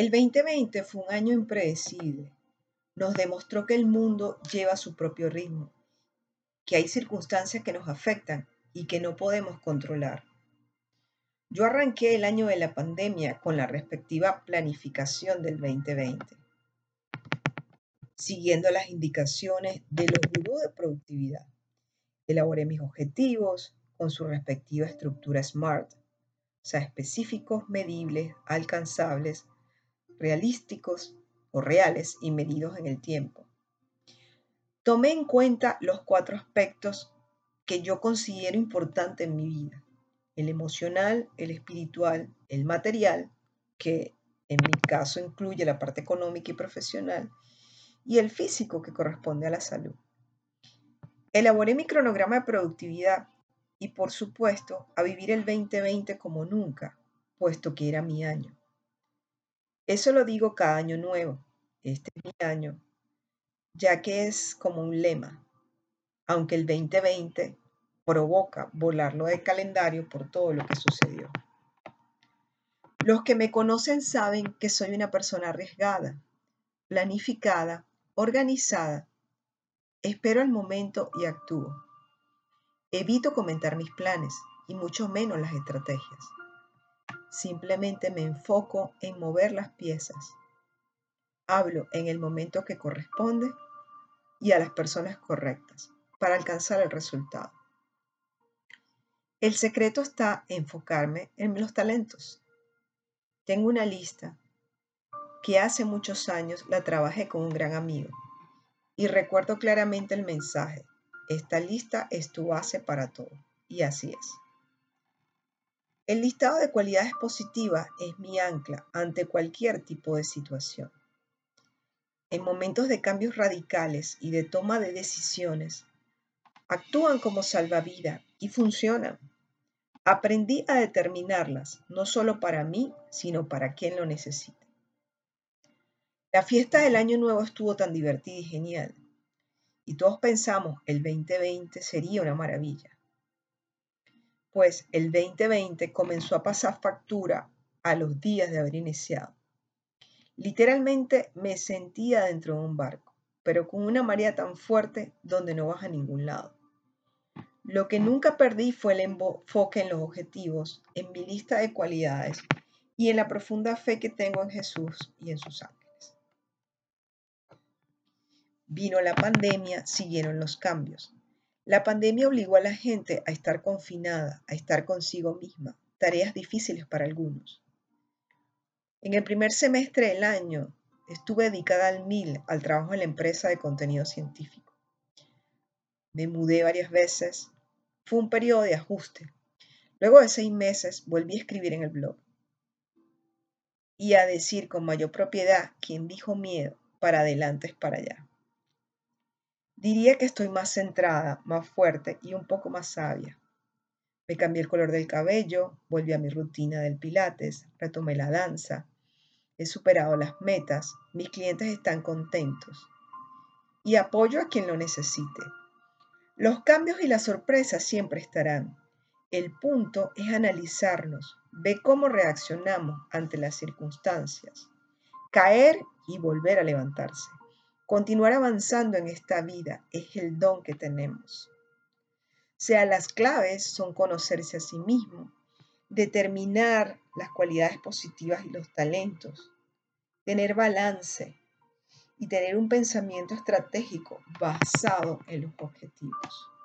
El 2020 fue un año impredecible. Nos demostró que el mundo lleva su propio ritmo, que hay circunstancias que nos afectan y que no podemos controlar. Yo arranqué el año de la pandemia con la respectiva planificación del 2020, siguiendo las indicaciones de los gurús de productividad. Elaboré mis objetivos con su respectiva estructura SMART, o sea, específicos, medibles, alcanzables, realísticos o reales y medidos en el tiempo. Tomé en cuenta los cuatro aspectos que yo considero importantes en mi vida el emocional, el espiritual, el material, que en mi caso incluye la parte económica y profesional, y el físico, que corresponde a la salud. Elaboré mi cronograma de productividad y, por supuesto, a vivir el 2020 como nunca, puesto que era mi año. Eso lo digo cada año nuevo. Este es mi año, ya que es como un lema. Aunque el 2020 provoca volarlo del calendario por todo lo que sucedió. Los que me conocen saben que soy una persona arriesgada, planificada, organizada. Espero el momento y actúo. Evito comentar mis planes y mucho menos las estrategias. Simplemente me enfoco en mover las piezas. Hablo en el momento que corresponde y a las personas correctas para alcanzar el resultado. El secreto está en enfocarme en los talentos. Tengo una lista que hace muchos años la trabajé con un gran amigo y recuerdo claramente el mensaje, esta lista es tu base para todo. Y así es. El listado de cualidades positivas es mi ancla ante cualquier tipo de situación. En momentos de cambios radicales y de toma de decisiones, actúan como salvavidas y funcionan. Aprendí a determinarlas, no solo para mí, sino para quien lo necesite. La fiesta del Año Nuevo estuvo tan divertida y genial, y todos pensamos el 2020 sería una maravilla. Pues el 2020 comenzó a pasar factura a los días de haber iniciado. Literalmente me sentía dentro de un barco, pero con una marea tan fuerte donde no vas a ningún lado. Lo que nunca perdí fue el enfoque en los objetivos, en mi lista de cualidades y en la profunda fe que tengo en Jesús y en sus ángeles. Vino la pandemia, siguieron los cambios. La pandemia obligó a la gente a estar confinada, a estar consigo misma, tareas difíciles para algunos. En el primer semestre del año estuve dedicada al mil al trabajo en la empresa de contenido científico. Me mudé varias veces, fue un periodo de ajuste. Luego de seis meses volví a escribir en el blog y a decir con mayor propiedad, quien dijo miedo, para adelante es para allá. Diría que estoy más centrada, más fuerte y un poco más sabia. Me cambié el color del cabello, volví a mi rutina del pilates, retomé la danza, he superado las metas, mis clientes están contentos y apoyo a quien lo necesite. Los cambios y las sorpresas siempre estarán. El punto es analizarnos, ver cómo reaccionamos ante las circunstancias, caer y volver a levantarse. Continuar avanzando en esta vida es el don que tenemos. sea, las claves son conocerse a sí mismo, determinar las cualidades positivas y los talentos, tener balance, y tener un pensamiento estratégico basado en los objetivos.